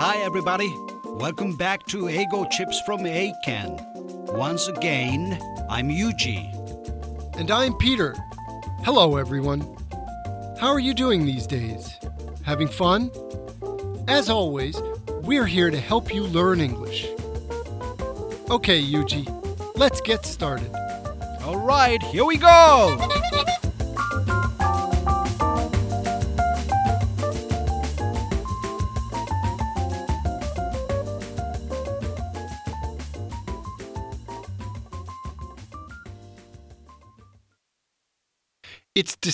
Hi, everybody. Welcome back to Eigo Chips from Eiken. Once again, I'm Yuji. And I'm Peter. Hello, everyone. How are you doing these days? Having fun? As always, we're here to help you learn English. Okay, Yuji, let's get started. All right, here we go.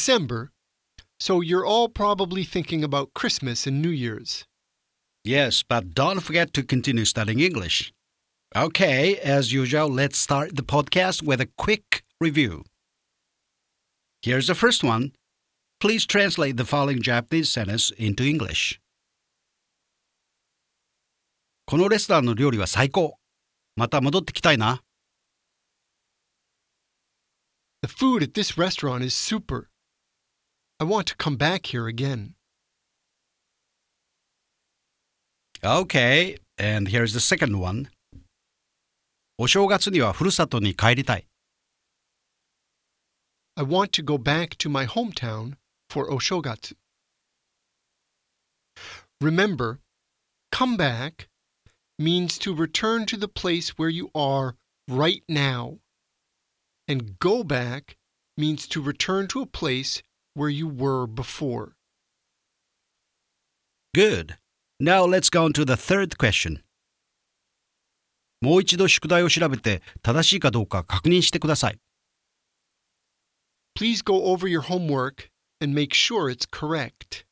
December, so you're all probably thinking about Christmas and New Year's. Yes, but don't forget to continue studying English. Okay, as usual, let's start the podcast with a quick review. Here's the first one. Please translate the following Japanese sentence into English. このレストランの料理は最高。また戻ってきたいな。 The food at this restaurant is super. I want to come back here again. Okay, and here's the second one. お正月にはふるさとに帰りたい。 I want to go back to my hometown for Oshogatsu. Remember, come back means to return to the place where you are right now. And go back means to return to a place where you were before. Good. Now let's go on to the third question. もう一度宿題を調べて正しいかどうか確認してください。 Please go over your homework and make sure it's correct.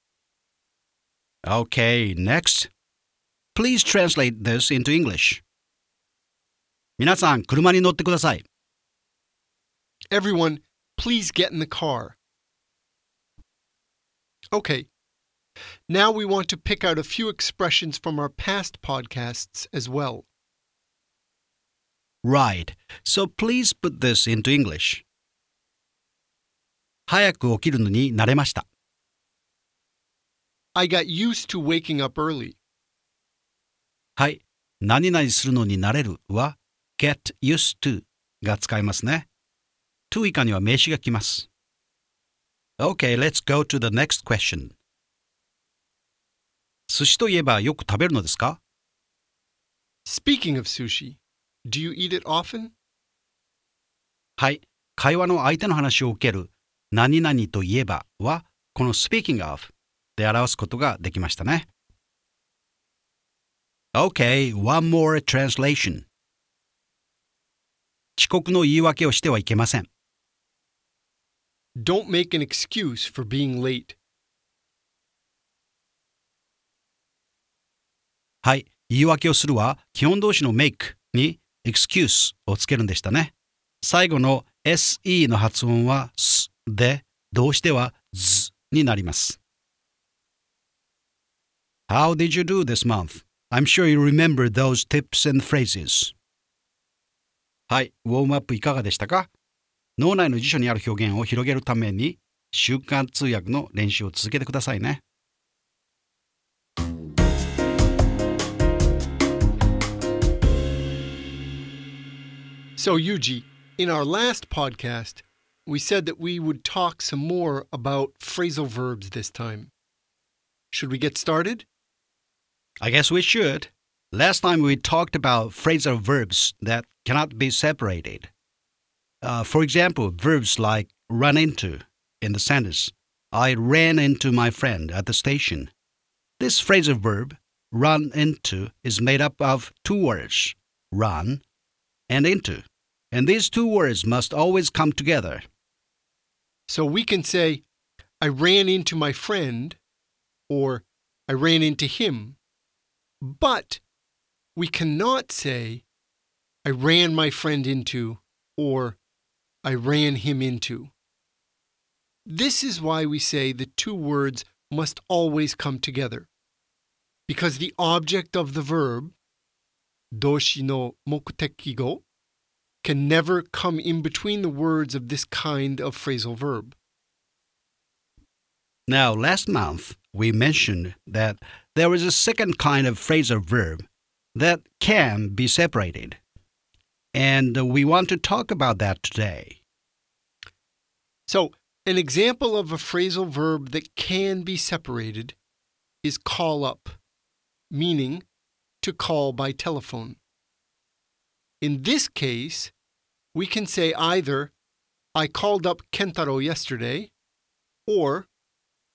Okay, next. Please translate this into English. 皆さん、車に乗ってください。 Everyone, please get in the car. Okay. Now we want to pick out a few expressions from our past podcasts as well. Right. So please put this into English. 早く起きるのに慣れました。 I got used to waking up early. はい。何々するのに慣れるは get used to が使えますね。to 以下には名詞が来ます。 Okay, let's go to the next question. 寿司といえばよく食べるのですか Speaking of sushi, do you eat it often? はい。会話の相手の話を受ける何々といえばはこの speaking of で表すことができましたね。Okay, one more translation. 遅刻の言い訳をしてはいけません。Don't make an excuse for being late. はい。言い訳をするは、基本動詞の make に excuse をつけるんでしたね。最後の se の発音は s で、動詞では z になります。How did you do this month? I'm sure you remember those tips and phrases. はい。ウォームアップいかがでしたか脳内の辞書にある表現を広げるために、習慣通訳の練習を続けてくださいね。 So, Yuji, in our last podcast, we said that we would talk some more about phrasal verbs this time. Should we get started? I guess we should. Last time we talked about phrasal verbs that cannot be separated. Uh, for example, verbs like run into in the sentence I ran into my friend at the station. This phrasal verb, run into, is made up of two words run and into. And these two words must always come together. So we can say, I ran into my friend, or I ran into him. But we cannot say, I ran my friend into, or I ran him into. This is why we say the two words must always come together. Because the object of the verb, doshi no mokuteki can never come in between the words of this kind of phrasal verb. Now, last month, we mentioned that there is a second kind of phrasal verb that can be separated. And uh, we want to talk about that today. So, an example of a phrasal verb that can be separated is call up, meaning to call by telephone. In this case, we can say either, I called up Kentaro yesterday, or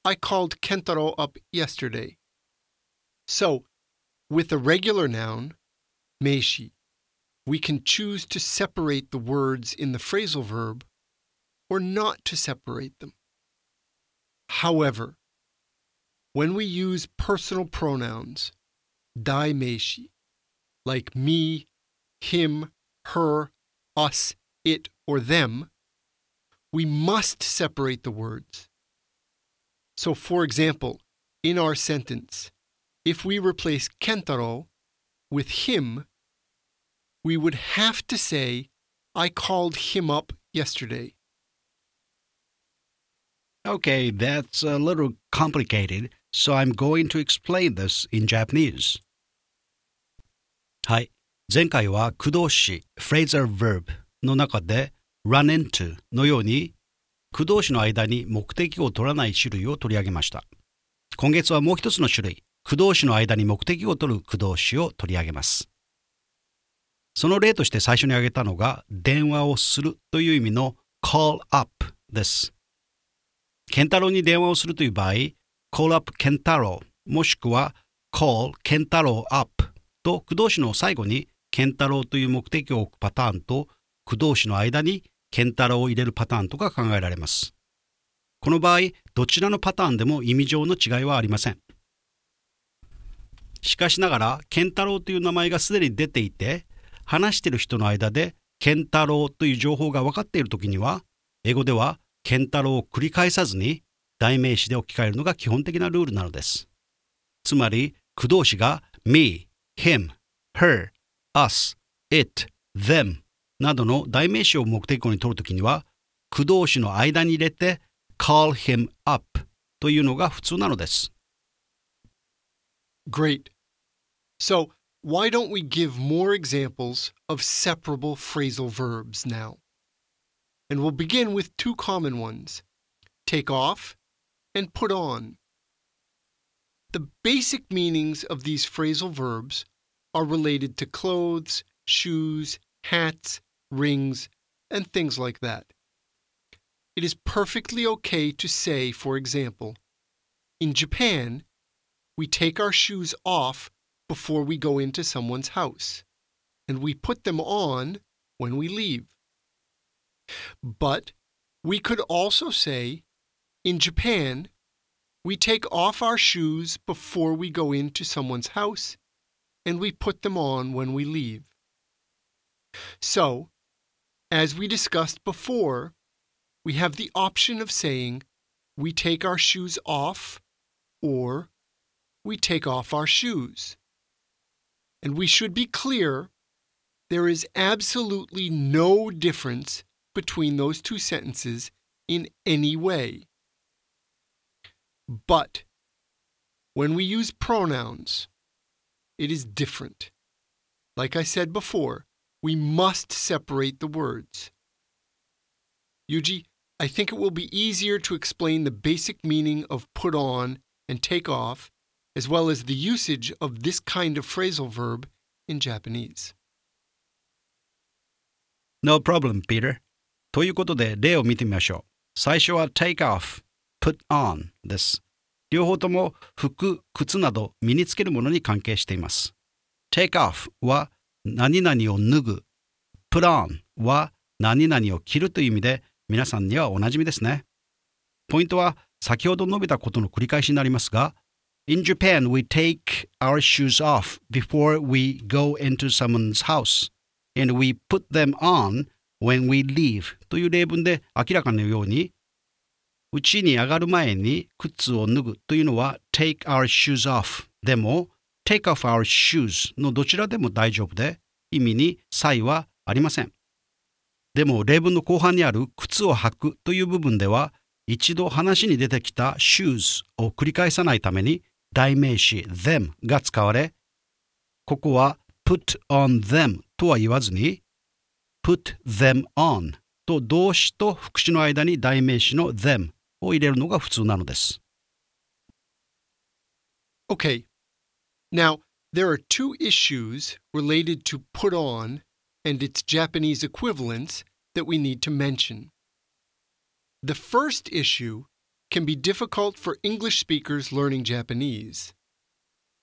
I called Kentaro up yesterday. So, with a regular noun, meishi, we can choose to separate the words in the phrasal verb or not to separate them. However, when we use personal pronouns, daimeishi, like me, him, her, us, it, or them, we must separate the words. So, for example, in our sentence, if we replace Kentaro with him, we would have to say, I called him up yesterday. Okay, that's a little complicated, so I'm going to explain this in Japanese. はい。前回は駆動詞 phrasal verb の中で run into のように駆動詞の間に目的を取らない種類を取り上げました。今月はもう一つの種類、駆動詞の間に目的を取る駆動詞を取り上げます。その例として最初に挙げたのが電話をするという意味の call up です。ケンタロウに電話をするという場合、call up ケンタロウもしくは call ケンタロウ up と駆動詞の最後にケンタロウという目的を置くパターンと駆動詞の間にケンタロウを入れるパターンとか考えられます。この場合、どちらのパターンでも意味上の違いはありません。しかしながら、ケンタロウという名前がすでに出ていて、話している人の間でケンタロウという情報が分かっているときには、英語ではケンタロウを繰り返さずに代名詞で置き換えるのが基本的なルールなのです。つまり、駆動詞が me, him, her, us, it, them などの代名詞を目的語に取るときには、駆動詞の間に入れて call him up というのが普通なのです。Great. So, why don't we give more examples of separable phrasal verbs now? And we'll begin with two common ones take off and put on. The basic meanings of these phrasal verbs are related to clothes, shoes, hats, rings, and things like that. It is perfectly okay to say, for example, in Japan, we take our shoes off before we go into someone's house, and we put them on when we leave. But we could also say, in Japan, we take off our shoes before we go into someone's house, and we put them on when we leave. So, as we discussed before, we have the option of saying we take our shoes off or we take off our shoes. And we should be clear there is absolutely no difference between those two sentences in any way. But when we use pronouns, it is different. Like I said before, we must separate the words. Yuji, I think it will be easier to explain the basic meaning of put on and take off, as well as the usage of this kind of phrasal verb in Japanese. No problem, Peter. ということで例を見てみましょう。最初は take off, put on です。両方とも服、靴など身につけるものに関係しています。take off は何々を脱ぐ。put on は何々を着るという意味で皆さんにはおなじみですね。ポイントは先ほど述べたことの繰り返しになりますが、In Japan, we take our shoes off before we go into someone's house, and we put them on when we leave という例文で明らかなように、うちに上がる前に靴を脱ぐというのは take our shoes off でも take off our shoes のどちらでも大丈夫で意味に差異はありません。でも例文の後半にある靴を履くという部分では一度話に出てきた shoes を繰り返さないために代名詞 them が使われ、ここは put on them とは言わずに put them on と動詞と副詞の間に代名詞の them を入れるのが普通なのです。Okay. Now, there are two issues related to put on and its Japanese equivalents that we need to mention. The first issue can be difficult for English speakers learning Japanese,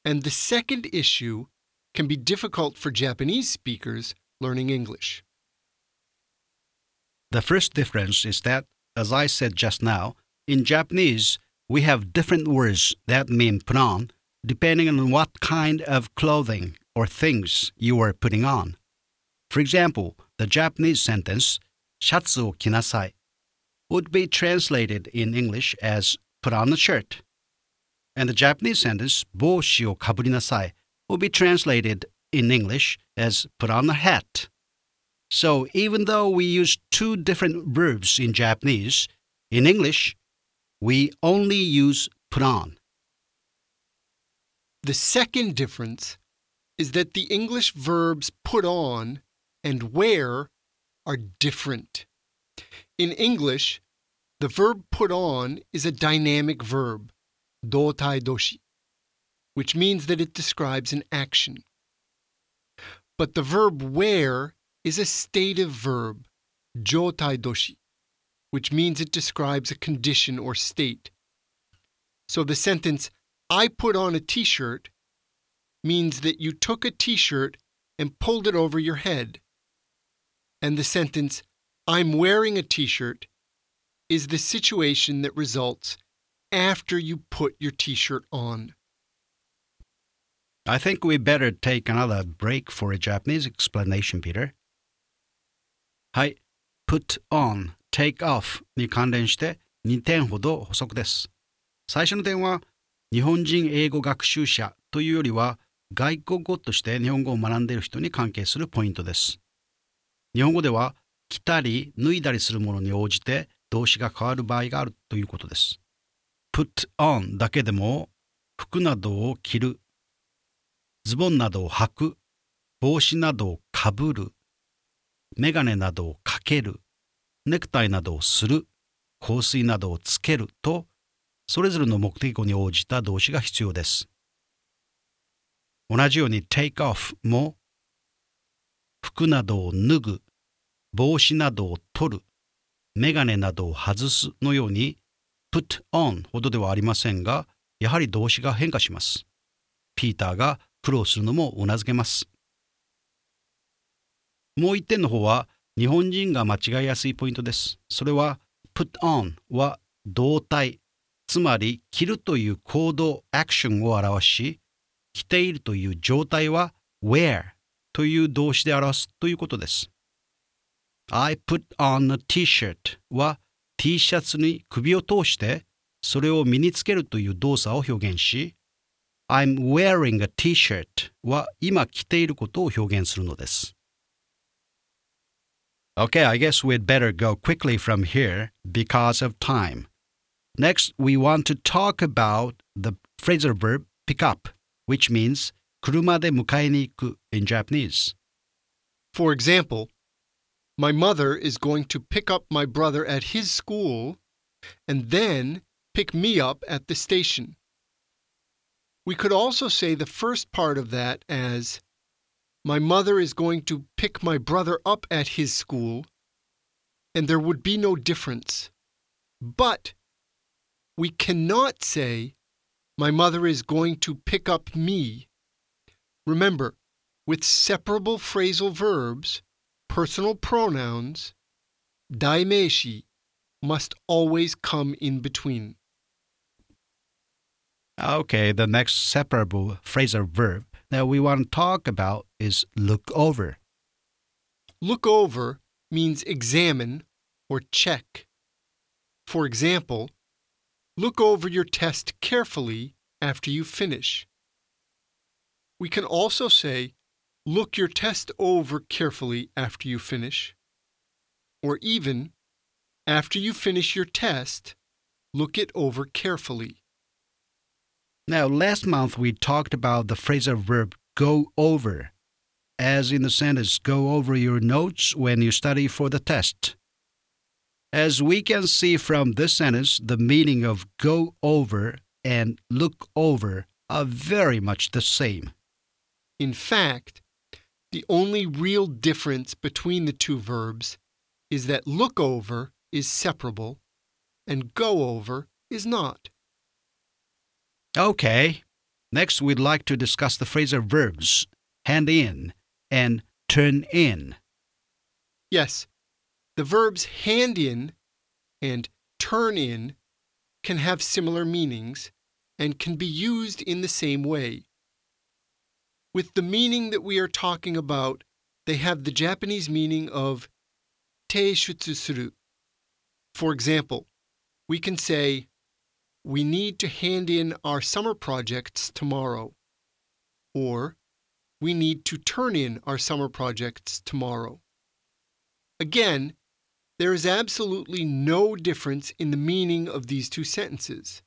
and the second issue can be difficult for Japanese speakers learning English. The first difference is that, as I said just now, in Japanese, we have different words that mean put on depending on what kind of clothing or things you are putting on. For example, the Japanese sentence, シャツを着なさい would be translated in English as put on a shirt. And the Japanese sentence, 帽子をかぶりなさい would be translated in English as put on a hat. So even though we use two different verbs in Japanese, in English, we only use put on. The second difference is that the English verbs put on and wear are different. In English, the verb put on is a dynamic verb, dotai doshi, which means that it describes an action. But the verb wear is a stative verb, jotai doshi, which means it describes a condition or state. So the sentence, I put on a t shirt, means that you took a t shirt and pulled it over your head. And the sentence, I'm wearing a t shirt, is the situation that results after you put your t shirt on. I think we better take another break for a Japanese explanation, Peter. はい。put on, take off に関連して2点ほど補足です。最初の点は、日本人英語学習者というよりは、外国語として日本語を学んでいる人に関係するポイントです。日本語では、 着たり脱いだりするものに応じて動詞が変わる場合があるということです。put on だけでも、服などを着る、ズボンなどを履く、帽子などをかぶる、メガネなどをかける、ネクタイなどをする、香水などをつける。と、それぞれの目的語に応じた動詞が必要です。同じように take off も、服などを脱ぐ、帽子などを取る、メガネなどを外すのように、put on ほどではありませんが、やはり動詞が変化します。ピーターが苦労するのもうなずけます。もう一点の方は日本人が間違いやすいポイントです。それは put on は動体、つまり着るという行動、アクションを表し、着ているという状態は wear という動詞で表すということです。I put on a t-shirt は T シャツに首を通してそれを身につけるという動作を表現し、I'm wearing a t-shirt は今着ていることを表現するのです。Okay, I guess we'd better go quickly from here because of time. Next, we want to talk about the phrasal verb pick up, which means 車で迎えに行く in Japanese. For example, my mother is going to pick up my brother at his school and then pick me up at the station. We could also say the first part of that as My mother is going to pick my brother up at his school, and there would be no difference. But we cannot say My mother is going to pick up me. Remember, with separable phrasal verbs, personal pronouns, daimeishi must always come in between. Okay, the next separable phrasal verb that we want to talk about is look over. Look over means examine or check. For example, look over your test carefully after you finish. We can also say, look your test over carefully after you finish. Or even, after you finish your test, look it over carefully. Now, last month we talked about the phrasal verb go over, as in the sentence go over your notes when you study for the test. As we can see from this sentence, the meaning of go over and look over are very much the same. In fact, the only real difference between the two verbs is that look over is separable and go over is not. Okay, next we'd like to discuss the phrasal verbs hand in and turn in. Yes, the verbs hand in and turn in can have similar meanings and can be used in the same way. With the meaning that we are talking about, they have the Japanese meaning of teishutsu. For example, we can say, we need to hand in our summer projects tomorrow, or we need to turn in our summer projects tomorrow. Again, there is absolutely no difference in the meaning of these two sentences.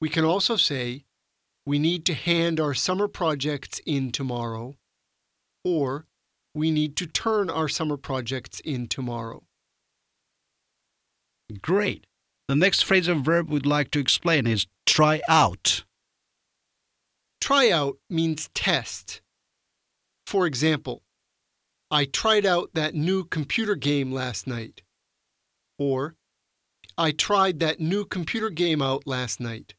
We can also say, we need to hand our summer projects in tomorrow, or we need to turn our summer projects in tomorrow. Great. The next phrasal verb we'd like to explain is try out. Try out means test. For example, I tried out that new computer game last night. Or, I tried that new computer game out last night.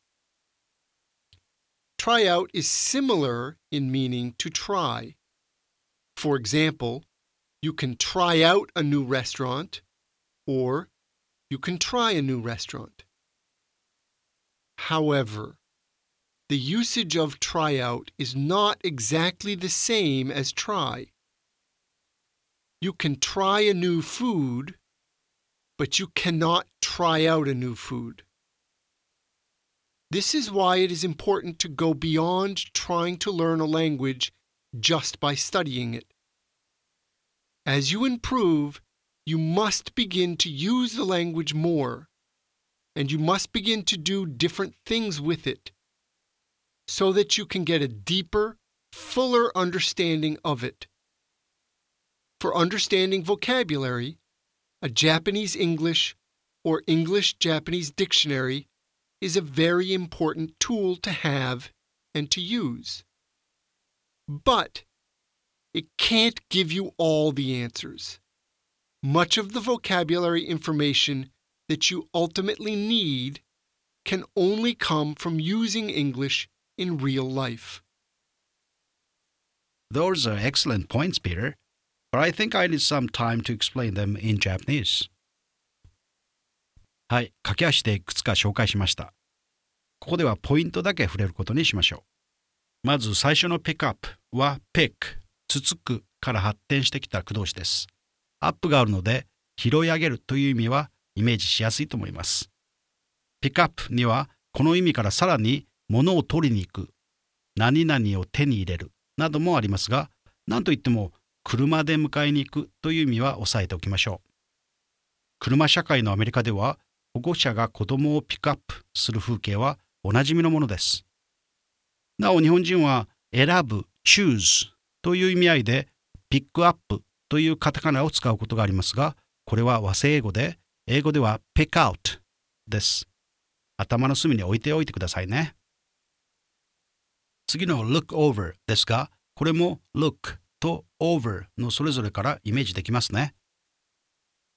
Try out is similar in meaning to try. For example, you can try out a new restaurant, or you can try a new restaurant. However, the usage of try out is not exactly the same as try. You can try a new food, but you cannot try out a new food. This is why it is important to go beyond trying to learn a language just by studying it. As you improve, you must begin to use the language more, and you must begin to do different things with it so that you can get a deeper, fuller understanding of it. For understanding vocabulary, a Japanese English or English Japanese dictionary is a very important tool to have and to use. But it can't give you all the answers. Much of the vocabulary information that you ultimately need can only come from using English in real life. Those are excellent points, Peter, but I think I need some time to explain them in Japanese. はい、駆け足でいくつか紹介しました。ここではポイントだけ触れることにしましょう。まず最初のピックアップは pick、つつくから発展してきた駆動詞です。アップがあるので拾い上げるという意味はイメージしやすいと思います。ピックアップにはこの意味からさらに物を取りに行く、何々を手に入れるなどもありますが、何といっても車で迎えに行くという意味は押さえておきましょう。車社会のアメリカでは保護者が子供をピックアップする風景はおなじみのものです。なお日本人は選ぶ、choose という意味合いでピックアップというカタカナを使うことがありますが、これは和製英語で、英語では pick out です。頭の隅に置いておいてくださいね。次の look over ですが、これも look と over のそれぞれからイメージできますね。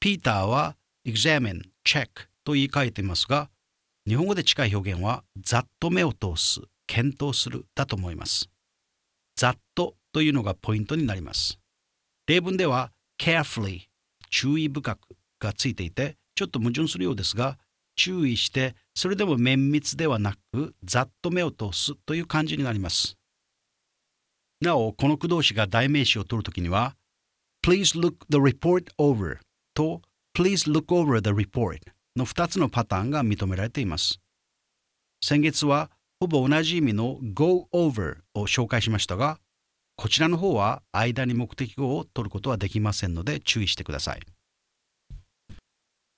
ピーターは examine、check と言い換えていますが、日本語で近い表現はざっと目を通す、検討するだと思います。ざっとというのがポイントになります。例文では carefully 注意深くがついていてちょっと矛盾するようですが注意してそれでも綿密ではなくざっと目を通すという感じになりますなおこの駆動詞が代名詞を取るときには Please look the report over と Please look over the report の2つのパターンが認められています先月はほぼ同じ意味の go over を紹介しましたがこちらの方は間に目的語を取ることはできませんので注意してください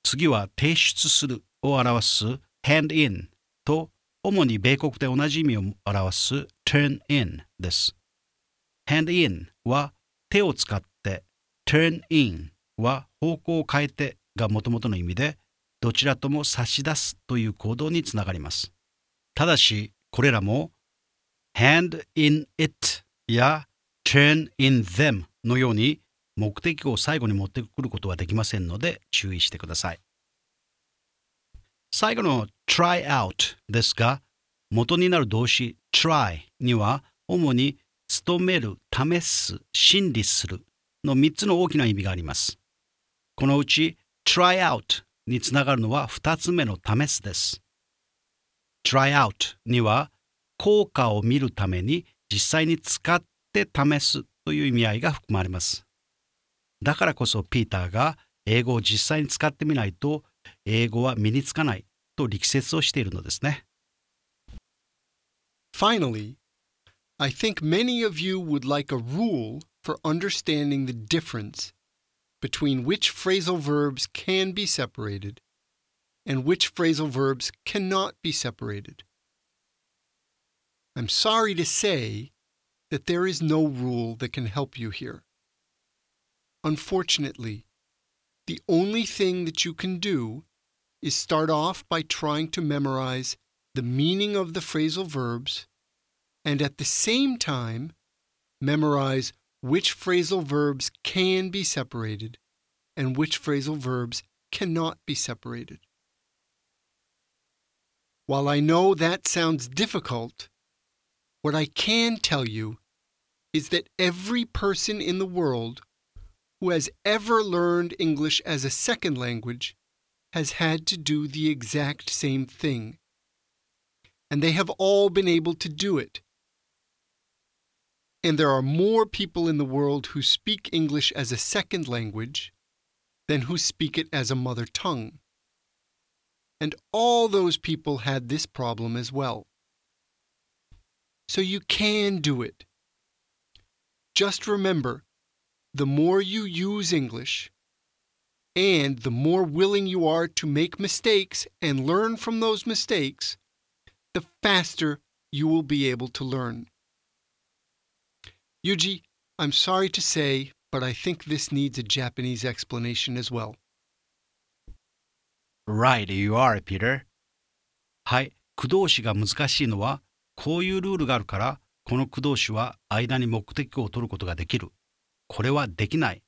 次は提出するを表す hand in と主に米国で同じ意味を表す turn in です。hand in は手を使って turn in は方向を変えてがもともとの意味でどちらとも差し出すという行動につながります。ただしこれらも hand in it や turn in them のように目的を最後に持ってくることはできませんので注意してください。最後の try out ですが元になる動詞 try には主に努める、試す、心理するの3つの大きな意味があります。このうち try out につながるのは2つ目の試すです。try out には効果を見るために実際に使って試すという意味合いが含まれます。だからこそピーターが英語を実際に使ってみないと英語は身につかないと力説をしているのですね。Finally, I think many of you would like a rule for understanding the difference between which phrasal verbs can be separated and which phrasal verbs cannot be separated. I'm sorry to say that there is no rule that can help you here. Unfortunately, the only thing that you can do is start off by trying to memorize the meaning of the phrasal verbs and at the same time memorize which phrasal verbs can be separated and which phrasal verbs cannot be separated. While I know that sounds difficult, what I can tell you is that every person in the world who has ever learned English as a second language has had to do the exact same thing. And they have all been able to do it. And there are more people in the world who speak English as a second language than who speak it as a mother tongue. And all those people had this problem as well. So you can do it. Just remember the more you use English, and the more willing you are to make mistakes and learn from those mistakes, the faster you will be able to learn. Yuji, I'm sorry to say, but I think this needs a Japanese explanation as well. Right, you are, Peter. はい、駆動詞が難しいのは、こういうルールがあるから、この駆動詞は間に目的語を取ることができる。これはできない。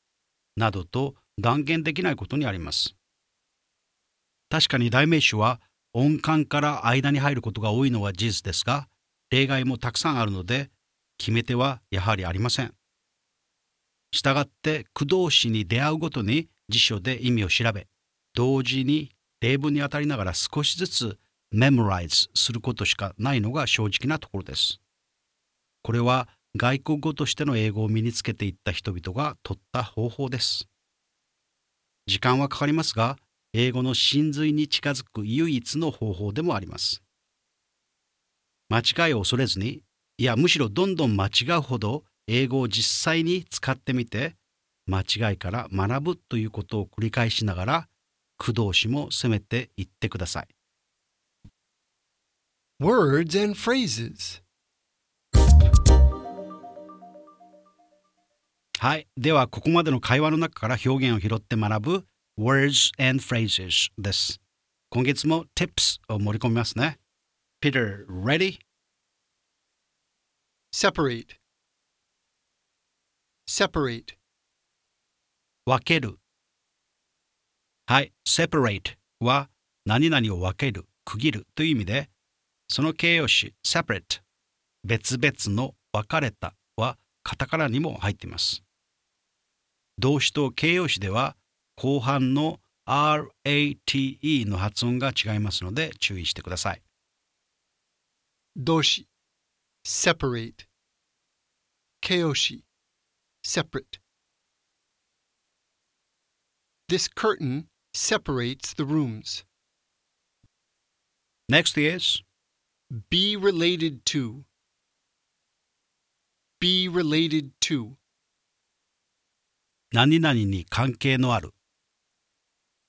などと断言できないことにあります。確かに代名詞は音感から間に入ることが多いのは事実ですが、例外もたくさんあるので、決め手はやはりありません。したがって駆動詞に出会うごとに辞書で意味を調べ、同時に例文に当たりながら少しずつ memorize することしかないのが正直なところです。これは外国語としての英語を身につけていった人々が取った方法です。時間はかかりますが、英語の真髄に近づく唯一の方法でもあります。間違いを恐れずに、いやむしろどんどん間違うほど英語を実際に使ってみて、間違いから学ぶということを繰り返しながら、駆動詞も攻めていってください。Words and phrases. はい。では、ここまでの会話の中から表現を拾って学ぶ Words and Phrases です。今月も Tips を盛り込みますね。Peter, ready? Separate. Separate. 分ける。はい。Separate は何々を分ける、区切るという意味で、その形容詞 separate 別々の分かれたはカタカナにも入っています。動詞と形容詞では後半の RATE の発音が違いますので注意してください。Doshi. separate. Keiyoshi, separate. This curtain separates the rooms. Next is be related to. Be related to. 何々に関係のある。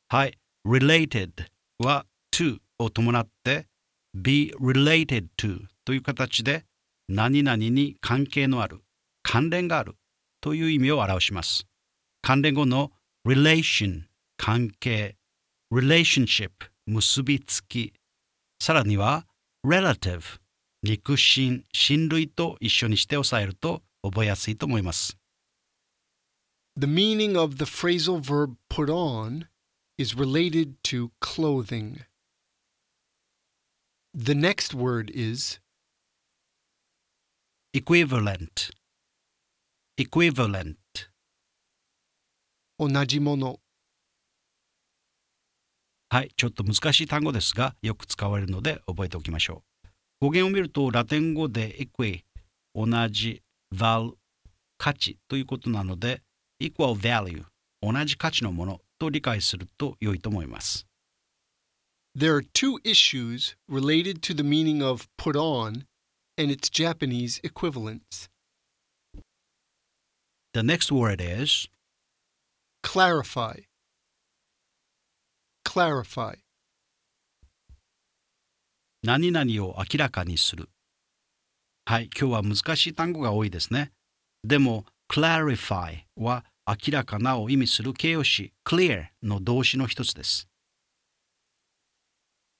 はい、related は to を伴って be related to という形で何々に関係のある、関連があるという意味を表します。関連語の relation 関係、relationship 結びつき、さらには relative 肉親、親類と一緒にして押さえると覚えやすいと思います。The meaning of the phrasal verb put on is related to clothing. The next word is equivalent equivalent 同じもの。はい、ちょっと難しい単語ですが、よく使われるので覚えておきましょう。語源を見ると、ラテン語で equi、同じ、val、価値ということなので、equal value、同じ価値のものと理解すると良いと思います。There are two issues related to the meaning of put on and its Japanese equivalents. The next word is Clarify. Clarify. 何々を明らかにする。はい、今日は難しい単語が多いですね。でも、clarify は明らかなを意味する形容詞 clear の動詞の一つです。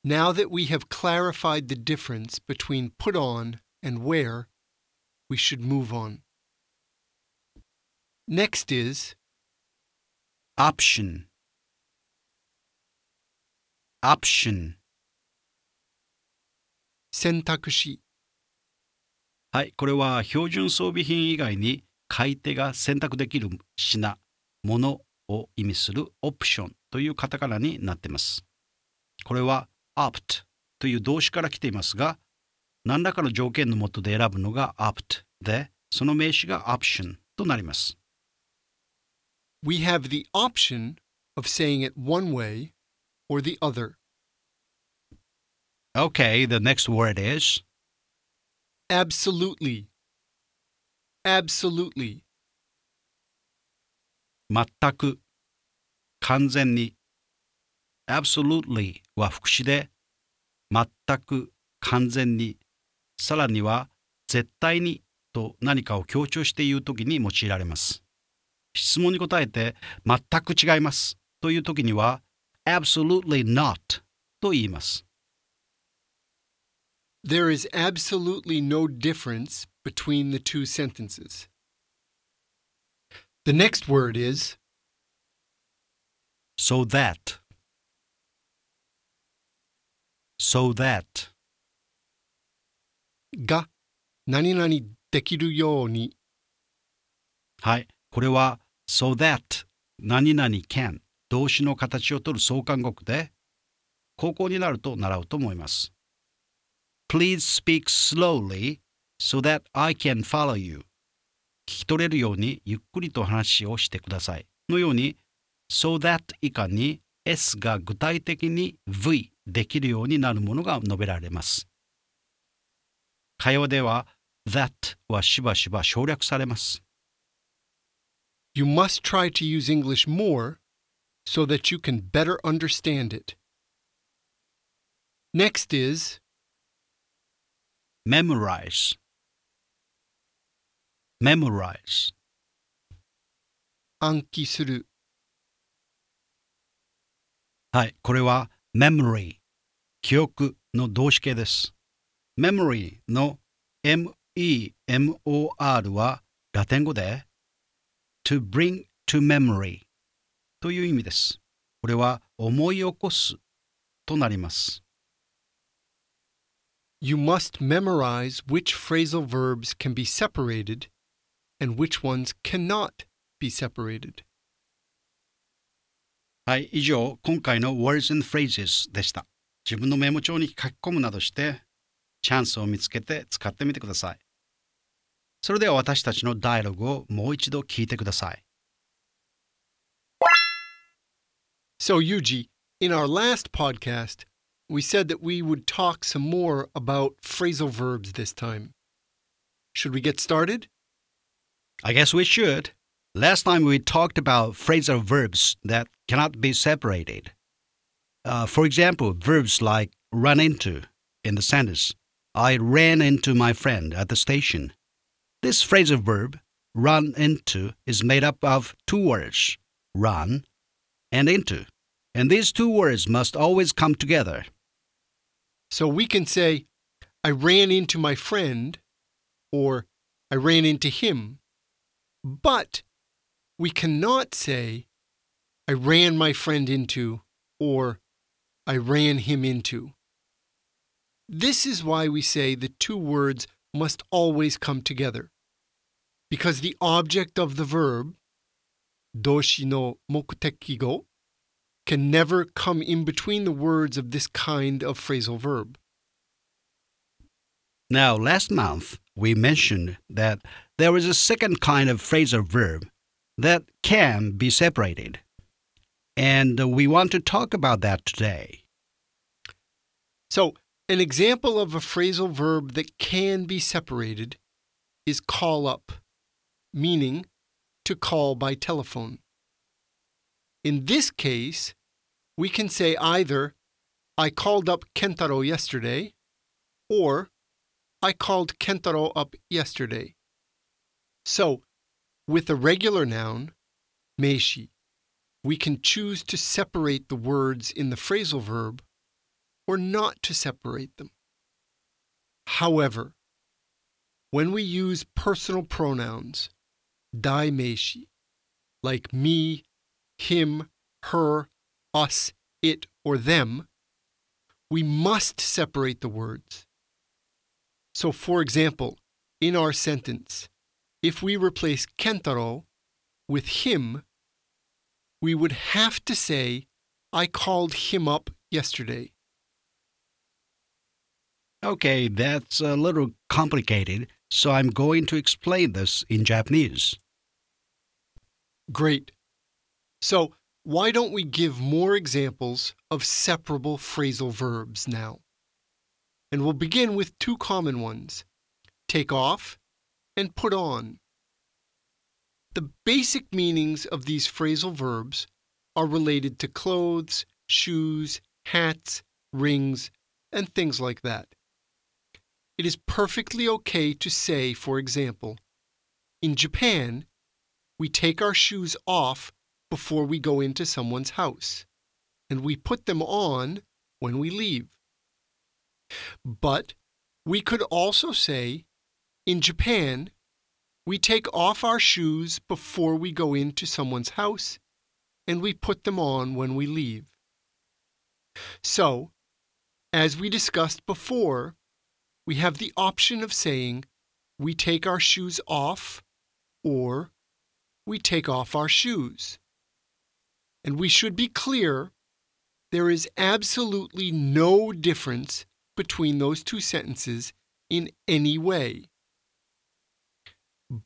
Now that we have clarified the difference between put on and wear, we should move on. Next is option option 選択肢。はい、これは標準装備品以外に買い手が選択できる品、ものを意味するオプションというカタカナになっています。これは opt という動詞から来ていますが、何らかの条件のもとで選ぶのが opt で、その名詞が option となります。We have the option of saying it one way or the other. Okay, the next word is Absolutely. Absolutely. 全く、完全に。absolutely は副詞で、全く、完全に、さらには絶対にと何かを強調して言うときに用いられます。質問に答えて全く違いますというときには absolutely not と言います。There is absolutely no difference between the two sentences. The next word is so that so that が何々できるようにはい、これは so that 何々 can 動詞の形をとる相関語句で高校になると習うと思います。Please speak slowly so that I can follow you 聞き取れるようにゆっくりと話をしてください。のように so that 以下に S が具体的に V できるようになるものが述べられます。会話では that はしばしば省略されます。You must try to use English more so that you can better understand it. Next is memorize memorize 暗記するはいこれは memory 記憶の動詞形です memory の memor はラテン語で to bring to memory という意味ですこれは思い起こすとなります You must memorize which phrasal verbs can be separated and which ones cannot be separated. はい、以上、今回の Words and Phrases でした。自分のメモ帳に書き込むなどして、チャンスを見つけて使ってみてください。それでは私たちのダイアログをもう一度聞いてください。 So, Yuji, in our last podcast, we said that we would talk some more about phrasal verbs this time. Should we get started? I guess we should. Last time we talked about phrasal verbs that cannot be separated. Uh, for example, verbs like run into in the sentence, I ran into my friend at the station. This phrasal verb, run into, is made up of two words, run and into. And these two words must always come together. So we can say, I ran into my friend, or I ran into him. But we cannot say, I ran my friend into, or I ran him into. This is why we say the two words must always come together. Because the object of the verb, doshi no mokutekigo, can never come in between the words of this kind of phrasal verb. Now, last month, we mentioned that there is a second kind of phrasal verb that can be separated. And we want to talk about that today. So, an example of a phrasal verb that can be separated is call up, meaning to call by telephone. In this case, we can say either I called up Kentaro yesterday or I called Kentaro up yesterday. So, with a regular noun, meishi, we can choose to separate the words in the phrasal verb or not to separate them. However, when we use personal pronouns, daimeishi, like me, him, her, us, it, or them, we must separate the words. So, for example, in our sentence, if we replace Kentaro with him, we would have to say, I called him up yesterday. Okay, that's a little complicated, so I'm going to explain this in Japanese. Great. So, why don't we give more examples of separable phrasal verbs now? And we'll begin with two common ones take off and put on. The basic meanings of these phrasal verbs are related to clothes, shoes, hats, rings, and things like that. It is perfectly okay to say, for example, in Japan, we take our shoes off before we go into someone's house, and we put them on when we leave. But we could also say, in Japan, we take off our shoes before we go into someone's house, and we put them on when we leave. So, as we discussed before, we have the option of saying we take our shoes off or we take off our shoes. And we should be clear there is absolutely no difference between those two sentences in any way.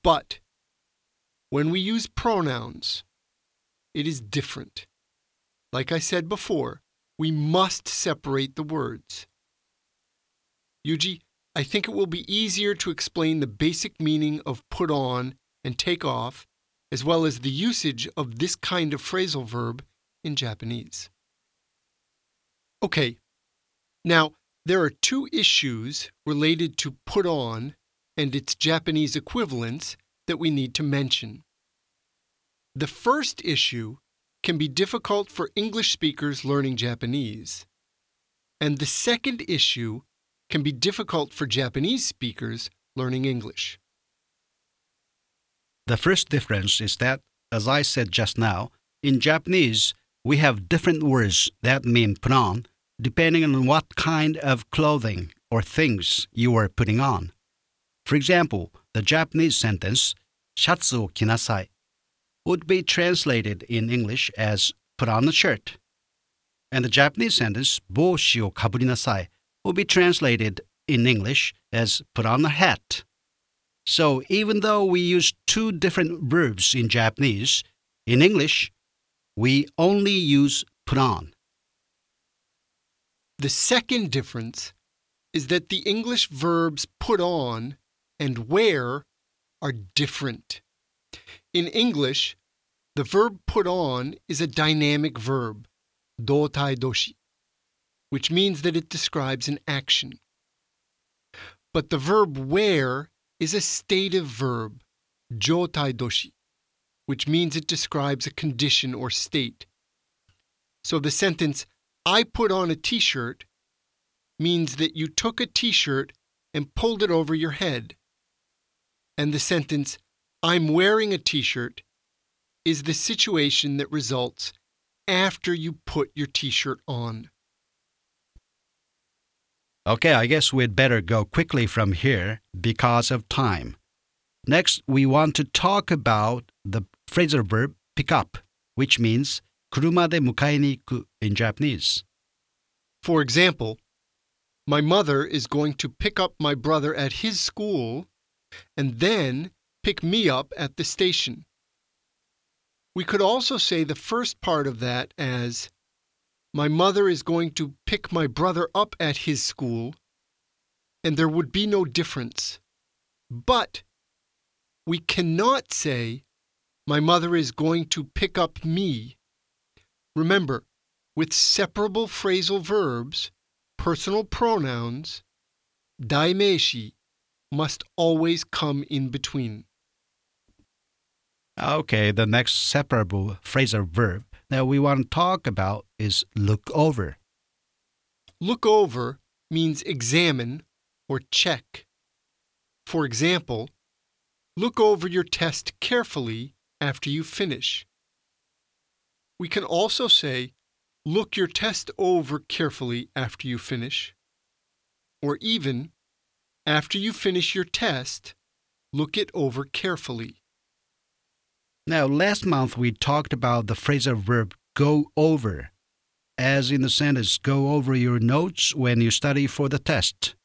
But when we use pronouns, it is different. Like I said before, we must separate the words. Yuji, I think it will be easier to explain the basic meaning of put on and take off, as well as the usage of this kind of phrasal verb in Japanese. Okay, now there are two issues related to put on and its Japanese equivalents that we need to mention. The first issue can be difficult for English speakers learning Japanese, and the second issue can be difficult for Japanese speakers learning English. The first difference is that, as I said just now, in Japanese, we have different words that mean put on depending on what kind of clothing or things you are putting on. For example, the Japanese sentence "shatsu o kinasai" would be translated in English as "put on a shirt," and the Japanese sentence "boshi o kaburinasai" will be translated in English as put on a hat. So even though we use two different verbs in Japanese, in English, we only use put on. The second difference is that the English verbs put on and wear are different. In English, the verb put on is a dynamic verb, dotai doshi which means that it describes an action. But the verb wear is a stative verb, jotai doshi, which means it describes a condition or state. So the sentence, I put on a t shirt, means that you took a t shirt and pulled it over your head. And the sentence, I'm wearing a t shirt, is the situation that results after you put your t shirt on. Okay, I guess we'd better go quickly from here because of time. Next, we want to talk about the phrasal verb pick up, which means kuruma de mukae ni iku in Japanese. For example, my mother is going to pick up my brother at his school and then pick me up at the station. We could also say the first part of that as my mother is going to pick my brother up at his school, and there would be no difference. But we cannot say My mother is going to pick up me. Remember, with separable phrasal verbs, personal pronouns, daimeishi must always come in between. Okay, the next separable phrasal verb that we want to talk about is look over. Look over means examine or check. For example, look over your test carefully after you finish. We can also say, look your test over carefully after you finish. Or even, after you finish your test, look it over carefully. Now, last month we talked about the phrasal verb go over, as in the sentence go over your notes when you study for the test.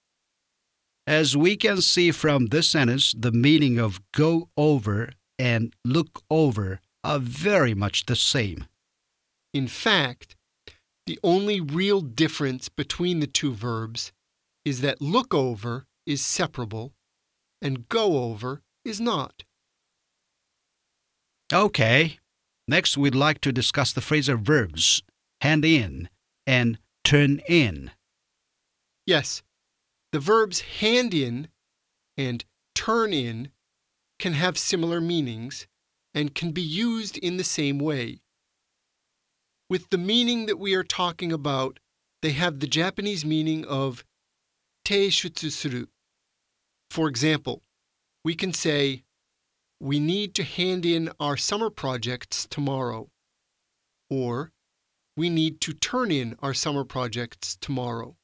As we can see from this sentence, the meaning of go over and look over are very much the same. In fact, the only real difference between the two verbs is that look over is separable and go over is not. Okay, next we'd like to discuss the phrasal verbs hand in and turn in. Yes, the verbs hand in and turn in can have similar meanings and can be used in the same way. With the meaning that we are talking about, they have the Japanese meaning of teishutsu suru. For example, we can say, we need to hand in our summer projects tomorrow. Or, we need to turn in our summer projects tomorrow.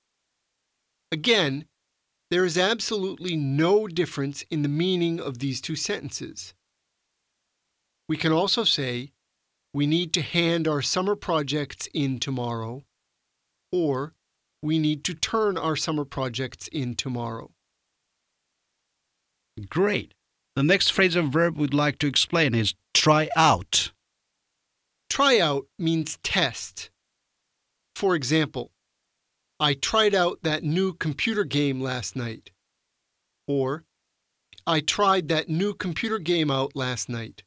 Again, there is absolutely no difference in the meaning of these two sentences. We can also say, we need to hand our summer projects in tomorrow, or we need to turn our summer projects in tomorrow. Great. The next phrasal verb we'd like to explain is try out. Try out means test. For example, I tried out that new computer game last night. Or, I tried that new computer game out last night.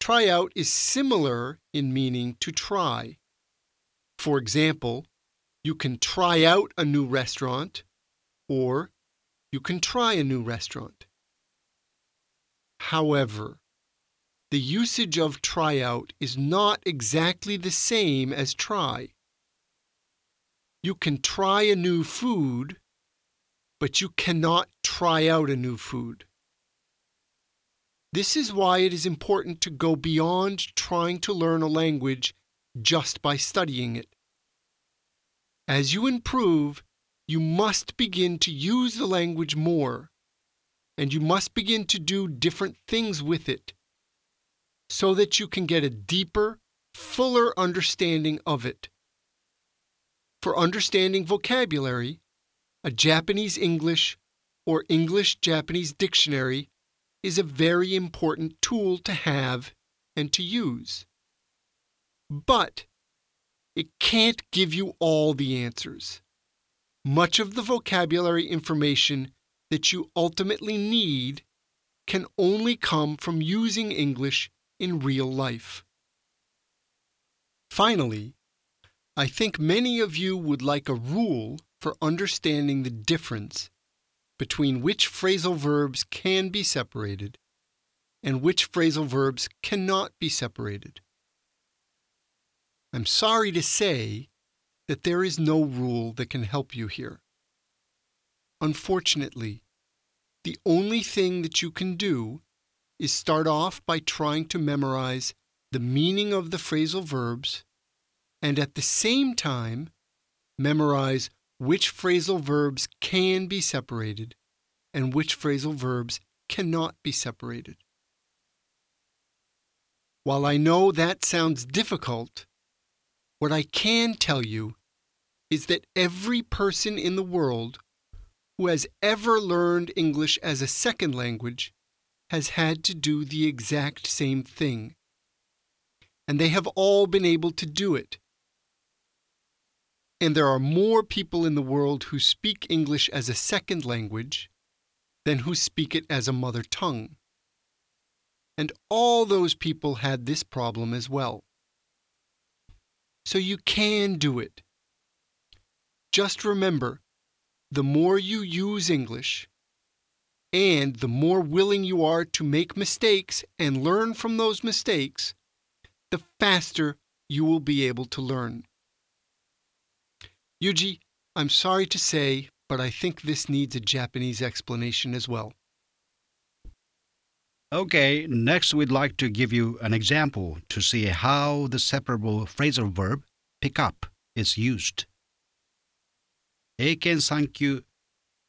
Try out is similar in meaning to try. For example, you can try out a new restaurant, or you can try a new restaurant. However, the usage of try out is not exactly the same as try. You can try a new food, but you cannot try out a new food. This is why it is important to go beyond trying to learn a language just by studying it. As you improve, you must begin to use the language more, and you must begin to do different things with it so that you can get a deeper, fuller understanding of it. For understanding vocabulary, a Japanese English or English Japanese dictionary is a very important tool to have and to use. But it can't give you all the answers. Much of the vocabulary information that you ultimately need can only come from using English in real life. Finally, I think many of you would like a rule for understanding the difference between which phrasal verbs can be separated and which phrasal verbs cannot be separated. I'm sorry to say that there is no rule that can help you here. Unfortunately, the only thing that you can do is start off by trying to memorize the meaning of the phrasal verbs and at the same time memorize which phrasal verbs can be separated and which phrasal verbs cannot be separated. While I know that sounds difficult, what I can tell you is that every person in the world who has ever learned English as a second language has had to do the exact same thing. And they have all been able to do it. And there are more people in the world who speak English as a second language than who speak it as a mother tongue. And all those people had this problem as well. So you can do it. Just remember the more you use English, and the more willing you are to make mistakes and learn from those mistakes, the faster you will be able to learn. Yuji, I'm sorry to say, but I think this needs a Japanese explanation as well. Okay, next we'd like to give you an example to see how the separable phrasal verb pick up is used. 英検3級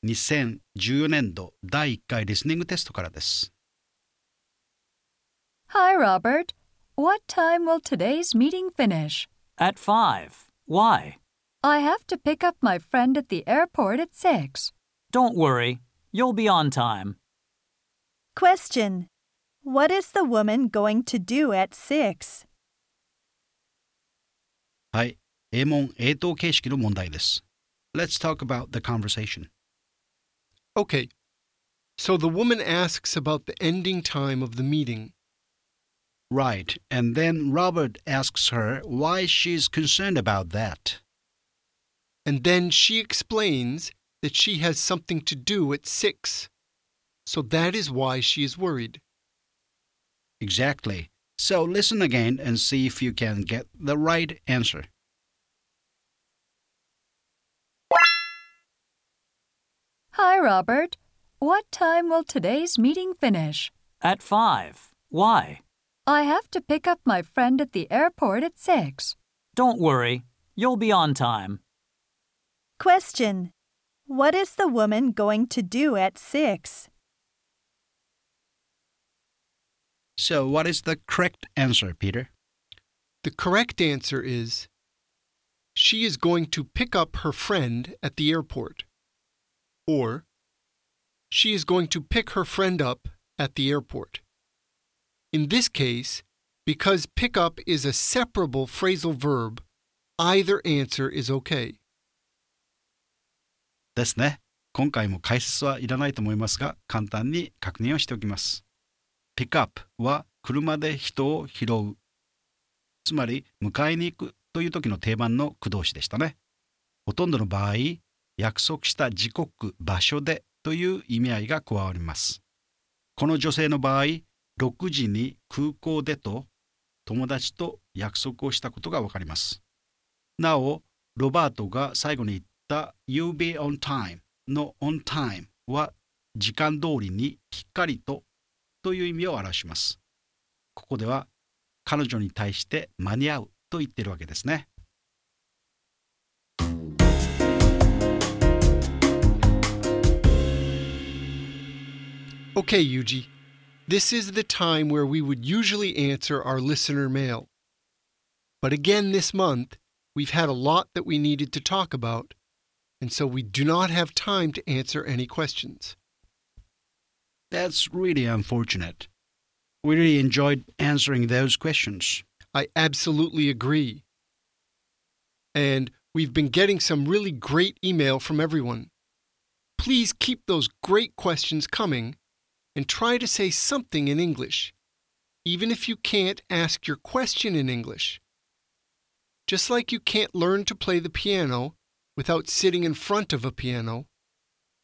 2014年度第1回リスニングテストからです。 Hi, Robert. What time will today's meeting finish? At 5. Why? I have to pick up my friend at the airport at 6. Don't worry. You'll be on time. Question. What is the woman going to do at 6? はい、英問英答形式の問題です。Let's talk about the conversation. Okay, so the woman asks about the ending time of the meeting. Right, and then Robert asks her why she's concerned about that. And then she explains that she has something to do at 6. So that is why she is worried. Exactly. So listen again and see if you can get the right answer. Hi, Robert. What time will today's meeting finish? At 5. Why? I have to pick up my friend at the airport at 6. Don't worry. You'll be on time. Question. What is the woman going to do at 6? So, what is the correct answer, Peter? The correct answer is she is going to pick up her friend at the airport. Or she is going to pick her friend up at the airport. In this case, because pick up is a separable phrasal verb, either answer is okay. ですね。今回も解説はいらないと思いますが、簡単に確認をしておきます。 Pick up は車で人を拾う。つまり、迎えに行くという時の定番の駆動詞でしたね。ほとんどの場合、約束した時刻、場所でという意味合いが加わります。この女性の場合、6時に空港でと友達と約束をしたことがわかります。なお、ロバートが最後に言った You be on time の on time は時間通りにきっかりとという意味を表します。ここでは彼女に対して間に合うと言っているわけですね。 Okay, Yuji. This is the time where we would usually answer our listener mail. But again this month, we've had a lot that we needed to talk about, and so we do not have time to answer any questions. That's really unfortunate. We really enjoyed answering those questions. I absolutely agree. And we've been getting some really great email from everyone. Please keep those great questions coming and try to say something in English, even if you can't ask your question in English. Just like you can't learn to play the piano without sitting in front of a piano,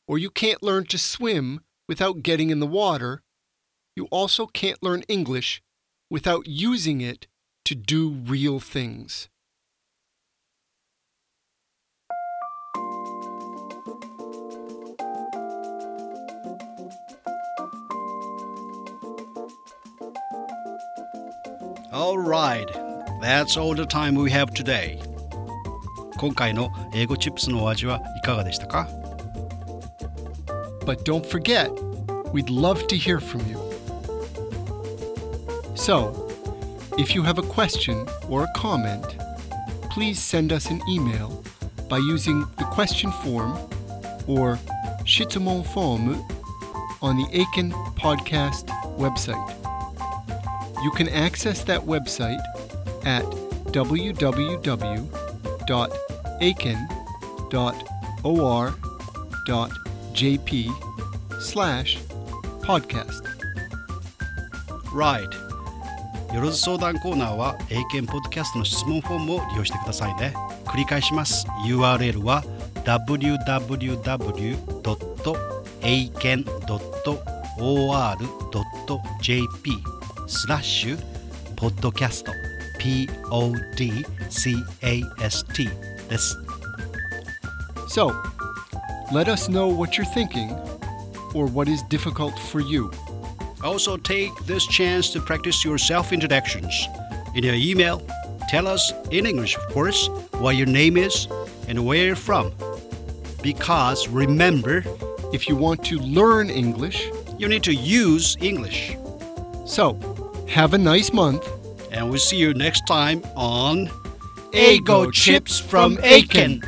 or you can't learn to swim without getting in the water, you also can't learn English without using it to do real things. All right, that's all the time we have today. 今回の英語チップスのお味はいかがでしたか But don't forget, we'd love to hear from you. So, if you have a question or a comment, please send us an email by using the question form or Shitumon form on the Eiken Podcast website. You can access that website at www.eiken.or.jp slash podcast. Right よろず相談コーナーは英検ポッドキャストの質問フォームを利用してくださいね繰り返します URL は www.aiken.or.jp スラッシュポッドキャスト podcast です So, let us know what you're thinking or what is difficult for you. Also, take this chance to practice your self introductions. In your email, tell us in English, of course, what your name is and where you're from. Because remember, If you want to learn English, you need to use English. so have a nice month. And we'll see you next time on Eigo Chips from Eiken.